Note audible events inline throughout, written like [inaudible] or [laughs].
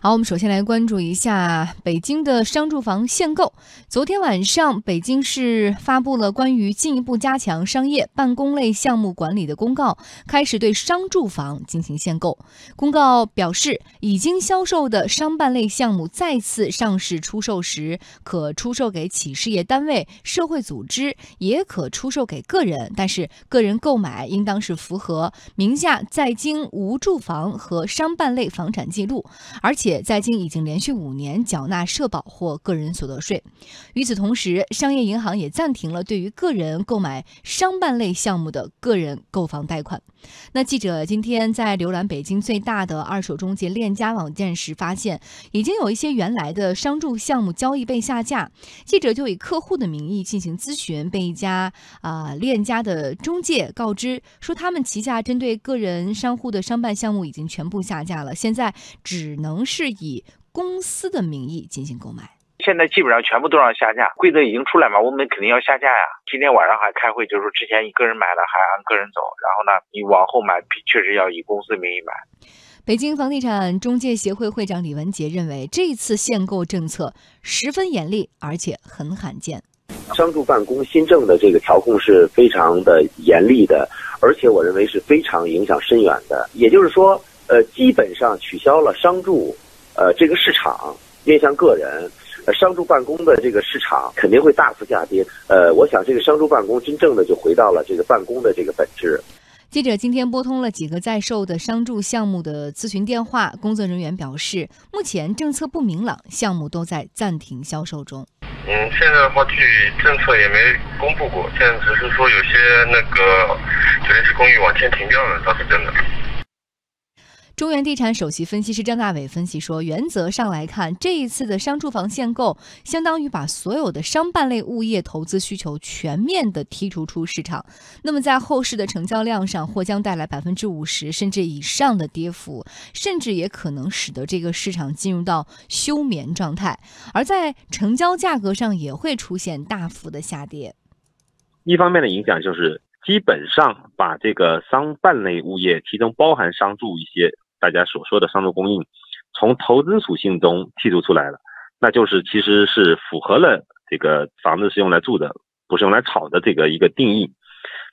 好，我们首先来关注一下北京的商住房限购。昨天晚上，北京市发布了关于进一步加强商业办公类项目管理的公告，开始对商住房进行限购。公告表示，已经销售的商办类项目再次上市出售时，可出售给企事业单位、社会组织，也可出售给个人，但是个人购买应当是符合名下在京无住房和商办类房产记录，而且。且在京已经连续五年缴纳社保或个人所得税。与此同时，商业银行也暂停了对于个人购买商办类项目的个人购房贷款。那记者今天在浏览北京最大的二手中介链家网站时，发现已经有一些原来的商住项目交易被下架。记者就以客户的名义进行咨询，被一家啊链家的中介告知说，他们旗下针对个人商户的商办项目已经全部下架了，现在只能是。是以公司的名义进行购买，现在基本上全部都让下架，规则已经出来嘛，我们肯定要下架呀。今天晚上还开会，就是说之前一个人买了还按个人走，然后呢，你往后买确实要以公司名义买。北京房地产中介协会会长李文杰认为，这次限购政策十分严厉，而且很罕见。商住办公新政的这个调控是非常的严厉的，而且我认为是非常影响深远的。也就是说，呃，基本上取消了商住。呃，这个市场面向个人，呃，商住办公的这个市场肯定会大幅下跌。呃，我想这个商住办公真正的就回到了这个办公的这个本质。记者今天拨通了几个在售的商住项目的咨询电话，工作人员表示，目前政策不明朗，项目都在暂停销售中。嗯，现在的话，具体政策也没公布过，现在只是说有些那个酒店式公寓往前停掉了，倒是真的。中原地产首席分析师张大伟分析说，原则上来看，这一次的商住房限购，相当于把所有的商办类物业投资需求全面的剔除出市场。那么在后市的成交量上，或将带来百分之五十甚至以上的跌幅，甚至也可能使得这个市场进入到休眠状态。而在成交价格上，也会出现大幅的下跌。一方面的影响就是，基本上把这个商办类物业，其中包含商住一些。大家所说的商住供应，从投资属性中剔除出来了，那就是其实是符合了这个房子是用来住的，不是用来炒的这个一个定义。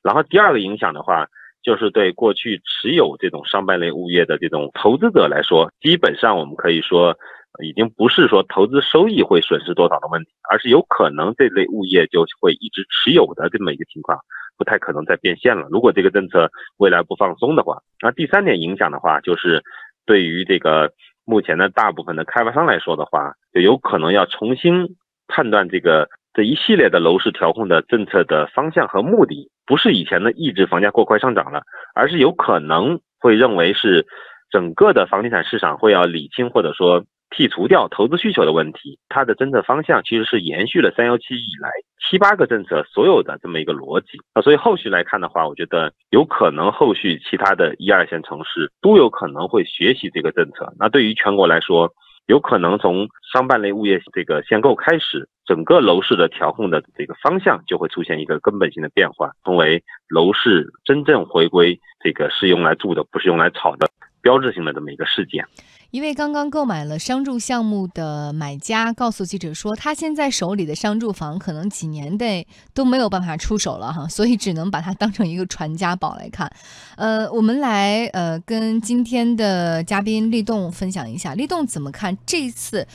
然后第二个影响的话，就是对过去持有这种商办类物业的这种投资者来说，基本上我们可以说，已经不是说投资收益会损失多少的问题，而是有可能这类物业就会一直持有的这么一个情况。不太可能再变现了。如果这个政策未来不放松的话，那第三点影响的话，就是对于这个目前的大部分的开发商来说的话，就有可能要重新判断这个这一系列的楼市调控的政策的方向和目的，不是以前的抑制房价过快上涨了，而是有可能会认为是整个的房地产市场会要理清或者说。剔除掉投资需求的问题，它的政策方向其实是延续了三幺七以来七八个政策所有的这么一个逻辑啊，所以后续来看的话，我觉得有可能后续其他的一二线城市都有可能会学习这个政策。那对于全国来说，有可能从商办类物业这个限购开始，整个楼市的调控的这个方向就会出现一个根本性的变化，成为楼市真正回归这个是用来住的，不是用来炒的标志性的这么一个事件。一位刚刚购买了商住项目的买家告诉记者说，他现在手里的商住房可能几年内都没有办法出手了哈，[laughs] 所以只能把它当成一个传家宝来看。[laughs] 呃，我们来呃跟今天的嘉宾立栋分享一下，立栋怎么看这次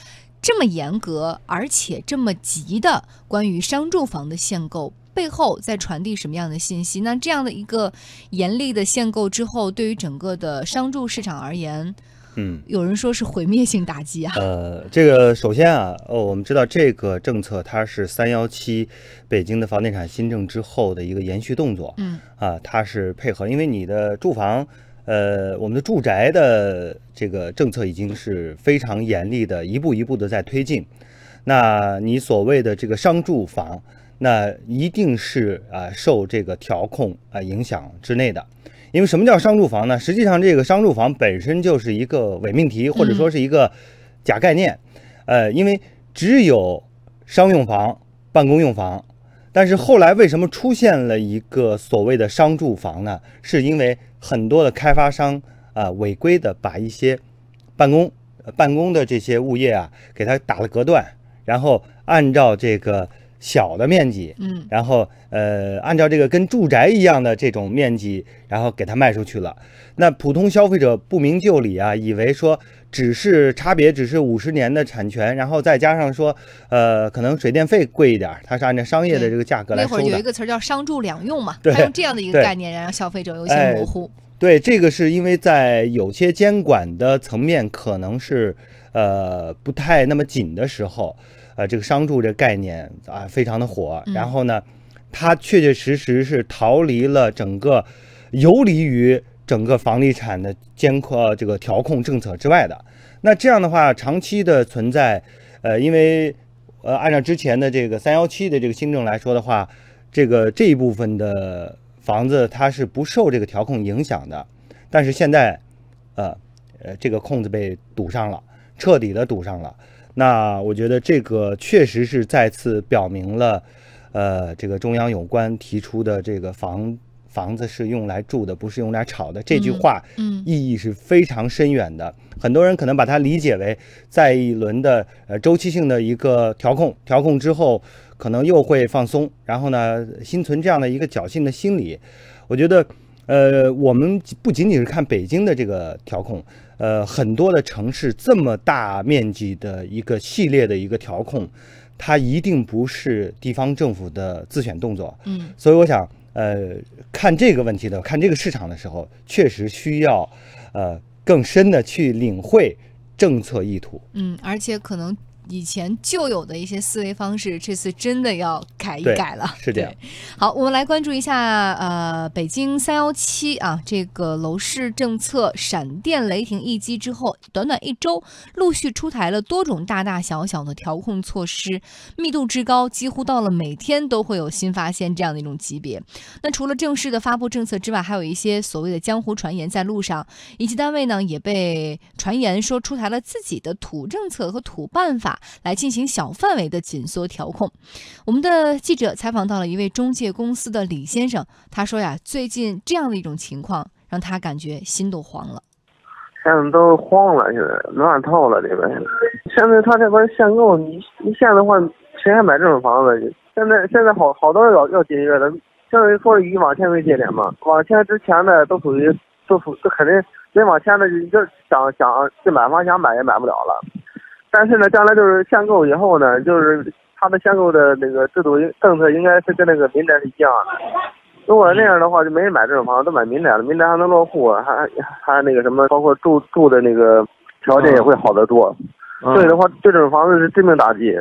这么严格而且这么急的关于商住房的限购背后在传递什么样的信息？那这样的一个严厉的限购之后，对于整个的商住市场而言？嗯，有人说是毁灭性打击啊。呃，这个首先啊，哦，我们知道这个政策它是三幺七北京的房地产新政之后的一个延续动作。嗯，啊，它是配合，因为你的住房，呃，我们的住宅的这个政策已经是非常严厉的，一步一步的在推进。那你所谓的这个商住房，那一定是啊受这个调控啊影响之内的。因为什么叫商住房呢？实际上，这个商住房本身就是一个伪命题，或者说是一个假概念。呃，因为只有商用房、办公用房，但是后来为什么出现了一个所谓的商住房呢？是因为很多的开发商啊违规的把一些办公办公的这些物业啊，给它打了隔断，然后按照这个小的面积，嗯然后呃，按照这个跟住宅一样的这种面积，然后给它卖出去了。那普通消费者不明就里啊，以为说只是差别只是五十年的产权，然后再加上说呃，可能水电费贵一点儿，它是按照商业的这个价格来收的。那会儿有一个词叫商住两用嘛，用这样的一个概念，让消费者有些哎模糊。对，这个是因为在有些监管的层面可能是呃不太那么紧的时候，呃，这个商住这概念啊非常的火，嗯然后呢，它确确实实是逃离了整个游离于整个房地产的监控呃这个调控政策之外的。那这样的话，长期的存在，呃，因为呃按照之前的这个三幺七的这个新政来说的话，这个这一部分的房子它是不受这个调控影响的，但是现在，呃呃，这个空子被堵上了，彻底的堵上了。那我觉得这个确实是再次表明了，呃，这个中央有关提出的这个房房子是用来住的，不是用来炒的这句嗯话，嗯意义是非常深远的。很多人可能把它理解为在一轮的呃周期性的一个调控，调控之后可能又会放松，然后呢心存这样的一个侥幸的心理。我觉得，呃，我们不仅仅是看北京的这个调控，呃，很多的城市这么大面积的一个系列的一个调控，它一定不是地方政府的自选动作。嗯所以我想，呃，看这个问题的，看这个市场的时候，确实需要，呃，更深的去领会政策意图。嗯，而且可能以前旧有的一些思维方式，这次真的要改一改了。是这样。好，我们来关注一下，呃，北京三幺七啊，这个楼市政策闪电雷霆一击之后，短短一周，陆续出台了多种大大小小的调控措施，密度之高，几乎到了每天都会有新发现这样的一种级别。那除了正式的发布政策之外，还有一些所谓的江湖传言在路上，以及单位呢也被传言说出台了自己的土政策和土办法来进行小范围的紧缩调控。我们的记者采访到了一位中介公司的李先生，他说呀，最近这样的一种情况让他感觉心都慌了。现在都慌了，现在乱套了这边。现在他这边限购，你你限的话，谁还买这种房子？现在现在好好多人要要解约的，相当于说以往签为节点嘛，往签之前的都属于都属这肯定人往签的你就想想去买房想买也买不了了。但是呢，将来就是限购以后呢，就是他们限购的那个制度政策应该是跟那个民宅是一样的。如果那样的话，就没人买这种房子，都买民宅了，民宅还能落户，还还那个什么，包括住住的那个条件也会好得多。所以的话，对这种房子是致命打击。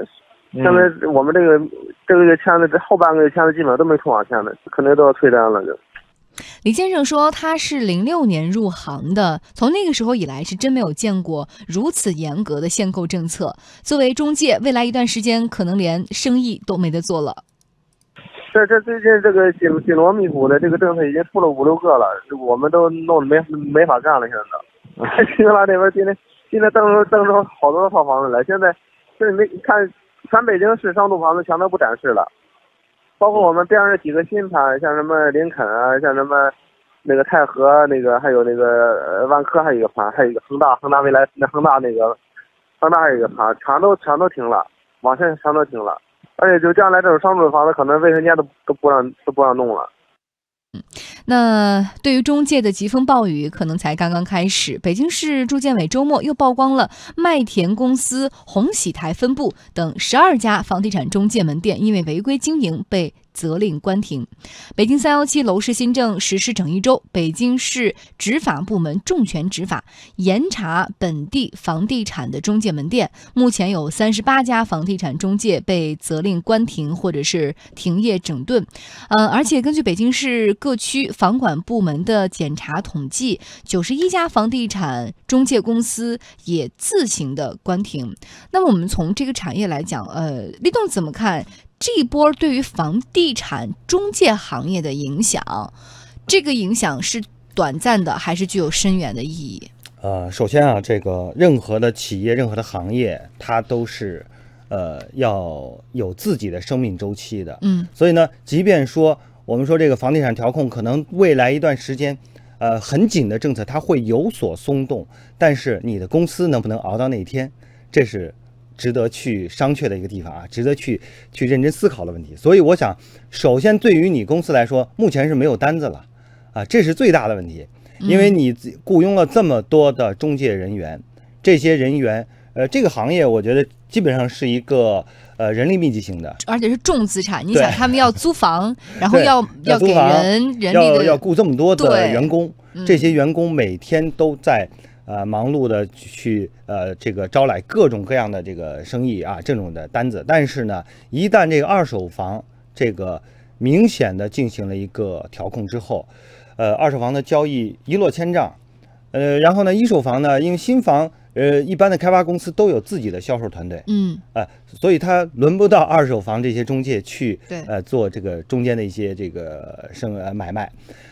现在我们这个这个月签的，这后半个月签的基本上都没出网签的，可能都要退单了就。李先生说，他是零六年入行的，从那个时候以来是真没有见过如此严格的限购政策。作为中介，未来一段时间可能连生意都没得做了。这这最近这个紧紧锣密鼓的这个政策已经出了五六个了，我们都弄得没没法干 [laughs] 了。现在，新西兰那边今天今天登出登出好多套房子来，现在这没看全北京市商住房子全都不展示了，包括我们边上几个新盘，像什么林肯啊，像什么那个泰和那个，还有那个呃万科还有一个盘，还有一个恒大恒大未来那恒大那个恒大还有一个盘，全都全都停了，网线全都停了。而且就将来这种商住的房子，可能卫生间都都不让都不让弄了。那对于中介的疾风暴雨，可能才刚刚开始。北京市住建委周末又曝光了麦田公司红喜台分部等十二家房地产中介门店因为违规经营被责令关停。北京三幺七楼市新政实施整一周，北京市执法部门重拳执法，严查本地房地产的中介门店。目前有三十八家房地产中介被责令关停或者是停业整顿。嗯、而且根据北京市各区房管部门的检查统计，九十一家房地产中介公司也自行的关停。那么我们从这个产业来讲，呃，立栋怎么看这一波对于房地产中介行业的影响？这个影响是短暂的，还是具有深远的意义？呃，首先啊，这个任何的企业、任何的行业，它都是呃要有自己的生命周期的。嗯所以呢，即便说我们说这个房地产调控可能未来一段时间，呃很紧的政策它会有所松动，但是你的公司能不能熬到那一天，这是值得去商榷的一个地方啊，值得去去认真思考的问题。所以我想，首先对于你公司来说，目前是没有单子了啊，这是最大的问题，因为你雇佣了这么多的中介人员，这些人员，呃，这个行业我觉得基本上是一个呃人力密集型的。而且是重资产。你想，他们要租房，[laughs] 然后要要给人人力的要要雇这么多的员工，嗯这些员工每天都在呃忙碌的去呃这个招来各种各样的这个生意啊这种的单子，但是呢，一旦这个二手房这个明显的进行了一个调控之后，呃，二手房的交易一落千丈，呃，然后呢，一手房呢，因为新房呃一般的开发公司都有自己的销售团队，嗯呃，所以他轮不到二手房这些中介去对呃做这个中间的一些这个生呃买卖。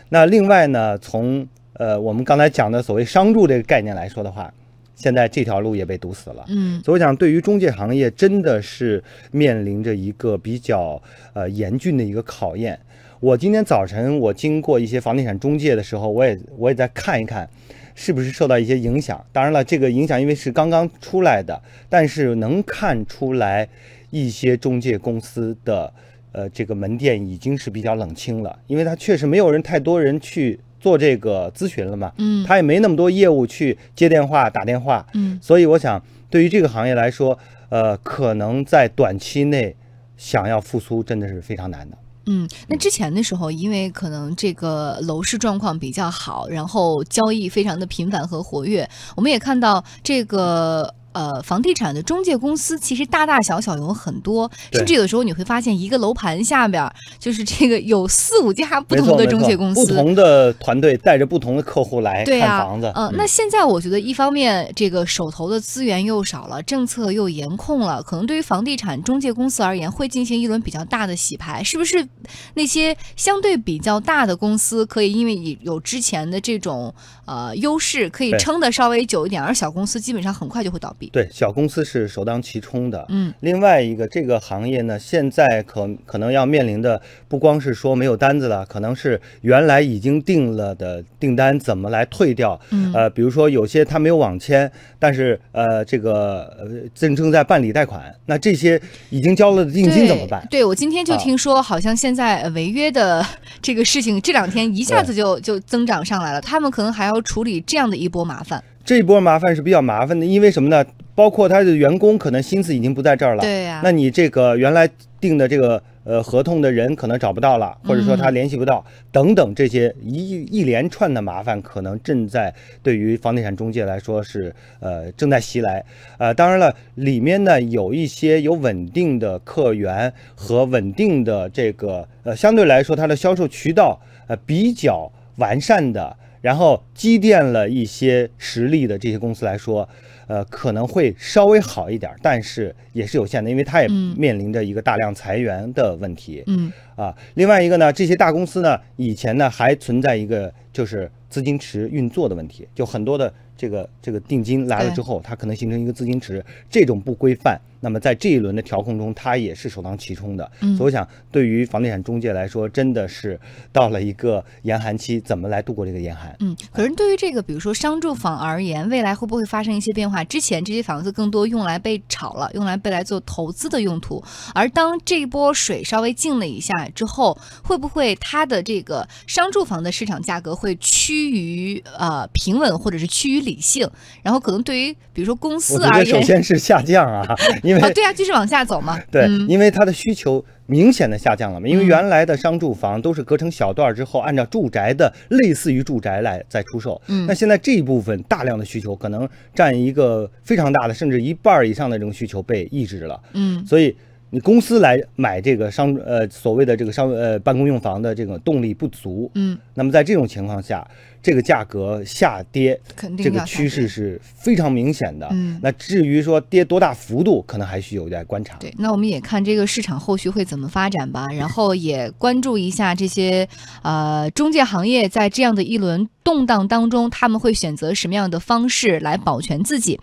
那另外呢，从呃我们刚才讲的所谓商住这个概念来说的话，现在这条路也被堵死了。嗯所以我想，对于中介行业真的是面临着一个比较呃严峻的一个考验。我今天早晨我经过一些房地产中介的时候，我也我也在看一看，是不是受到一些影响。当然了，这个影响因为是刚刚出来的，但是能看出来一些中介公司的呃这个门店已经是比较冷清了，因为它确实没有人太多人去做这个咨询了嘛，嗯他也没那么多业务去接电话打电话，嗯所以我想，对于这个行业来说，呃，可能在短期内想要复苏真的是非常难的。嗯，那之前的时候，因为可能这个楼市状况比较好，然后交易非常的频繁和活跃，我们也看到这个。呃，房地产的中介公司其实大大小小有很多，甚至有的时候你会发现一个楼盘下边儿就是这个有四五家不同的中介公司，不同的团队带着不同的客户来看房子。嗯、那现在我觉得一方面这个手头的资源又少了，政策又严控了，可能对于房地产中介公司而言，会进行一轮比较大的洗牌。是不是那些相对比较大的公司可以因为有之前的这种呃优势，可以撑的稍微久一点，而小公司基本上很快就会倒闭。对，小公司是首当其冲的。嗯另外一个，这个行业呢，现在可可能要面临的不光是说没有单子了，可能是原来已经定了的订单怎么来退掉。嗯呃，比如说有些他没有网签，但是呃，这个呃正正在办理贷款，那这些已经交了的定金怎么办？对，我今天就啊听说，好像现在呃违约的这个事情，这两天一下子就就增长上来了，他们可能还要处理这样的一波麻烦。这一波麻烦是比较麻烦的，因为什么呢？包括他的员工可能心思已经不在这儿了。对呀、那你这个原来定的这个呃合同的人可能找不到了，或者说他联系不到，等等这些一一连串的麻烦，可能正在对于房地产中介来说是呃正在袭来。呃，当然了，里面呢有一些有稳定的客源和稳定的这个呃相对来说它的销售渠道呃比较完善的。然后积淀了一些实力的这些公司来说，呃，可能会稍微好一点，但是也是有限的，因为它也嗯面临着一个大量裁员的问题。嗯啊，另外一个呢，这些大公司呢，以前呢还存在一个就是资金池运作的问题，就很多的这个这个定金来了之后，它可能形成一个资金池，这种不规范，那么在这一轮的调控中，它也是首当其冲的。嗯所以我想，对于房地产中介来说，真的是到了一个严寒期，怎么来度过这个严寒？嗯，可是对于这个，比如说商住房而言，未来会不会发生一些变化？之前这些房子更多用来被炒了，用来被来做投资的用途，而当这一波水稍微静了一下之后，会不会它的这个商住房的市场价格会趋于呃平稳，或者是趋于理性？然后可能对于比如说公司而觉得首，先是下降啊，因为啊，对啊，继续往下走嘛。[laughs] 对，嗯因为它的需求明显的下降了嘛，因为嗯原来的商住房都是隔成小段儿之后，按照住宅的类似于住宅来再出售。嗯那现在这一部分大量的需求可能占一个非常大的，甚至一半儿以上的这种需求被抑制了，嗯所以。你公司来买这个商呃所谓的这个商呃办公用房的这个动力不足，嗯，那么在这种情况下，这个价格下跌，肯定这个趋势是非常明显的。嗯那至于说跌多大幅度，可能还需有待观察。对，那我们也看这个市场后续会怎么发展吧，然后也关注一下这些呃中介行业在这样的一轮动荡当中，他们会选择什么样的方式来保全自己。